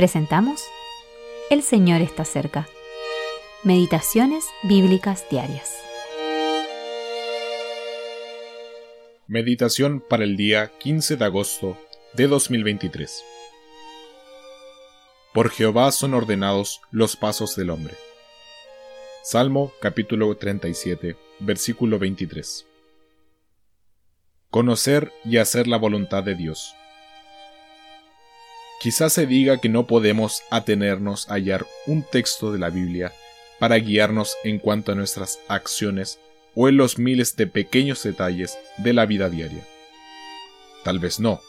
Presentamos El Señor está cerca. Meditaciones Bíblicas Diarias. Meditación para el día 15 de agosto de 2023. Por Jehová son ordenados los pasos del hombre. Salmo capítulo 37, versículo 23. Conocer y hacer la voluntad de Dios. Quizás se diga que no podemos atenernos a hallar un texto de la Biblia para guiarnos en cuanto a nuestras acciones o en los miles de pequeños detalles de la vida diaria. Tal vez no,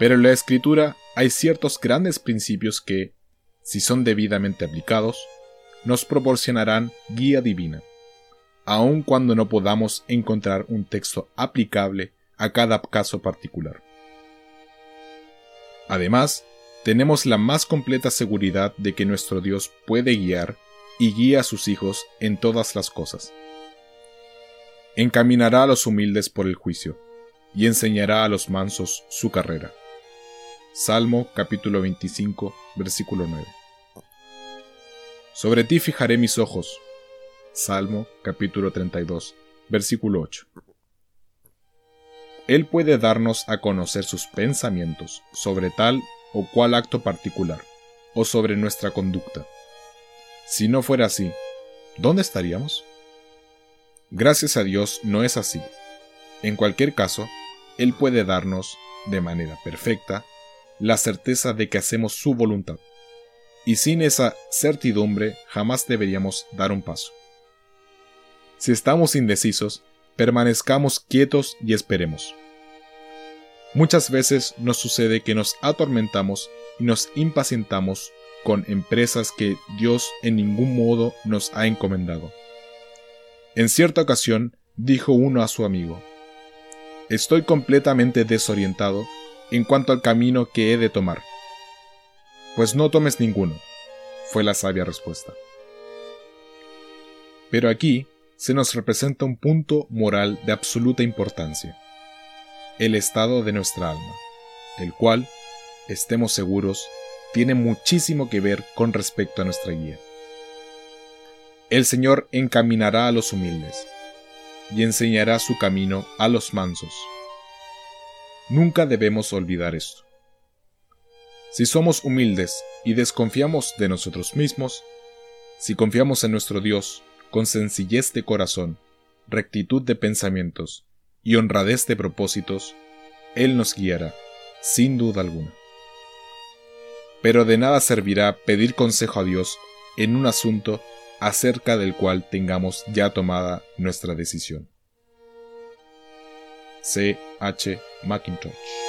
pero en la escritura hay ciertos grandes principios que, si son debidamente aplicados, nos proporcionarán guía divina, aun cuando no podamos encontrar un texto aplicable a cada caso particular. Además, tenemos la más completa seguridad de que nuestro Dios puede guiar y guía a sus hijos en todas las cosas. Encaminará a los humildes por el juicio, y enseñará a los mansos su carrera. Salmo capítulo 25, versículo 9. Sobre ti fijaré mis ojos. Salmo capítulo 32, versículo 8. Él puede darnos a conocer sus pensamientos sobre tal o cual acto particular, o sobre nuestra conducta. Si no fuera así, ¿dónde estaríamos? Gracias a Dios no es así. En cualquier caso, Él puede darnos, de manera perfecta, la certeza de que hacemos su voluntad. Y sin esa certidumbre jamás deberíamos dar un paso. Si estamos indecisos, permanezcamos quietos y esperemos. Muchas veces nos sucede que nos atormentamos y nos impacientamos con empresas que Dios en ningún modo nos ha encomendado. En cierta ocasión dijo uno a su amigo, Estoy completamente desorientado en cuanto al camino que he de tomar. Pues no tomes ninguno, fue la sabia respuesta. Pero aquí se nos representa un punto moral de absoluta importancia el estado de nuestra alma, el cual, estemos seguros, tiene muchísimo que ver con respecto a nuestra guía. El Señor encaminará a los humildes y enseñará su camino a los mansos. Nunca debemos olvidar esto. Si somos humildes y desconfiamos de nosotros mismos, si confiamos en nuestro Dios con sencillez de corazón, rectitud de pensamientos y honradez de propósitos, Él nos guiará, sin duda alguna. Pero de nada servirá pedir consejo a Dios en un asunto acerca del cual tengamos ya tomada nuestra decisión. C. H. McIntosh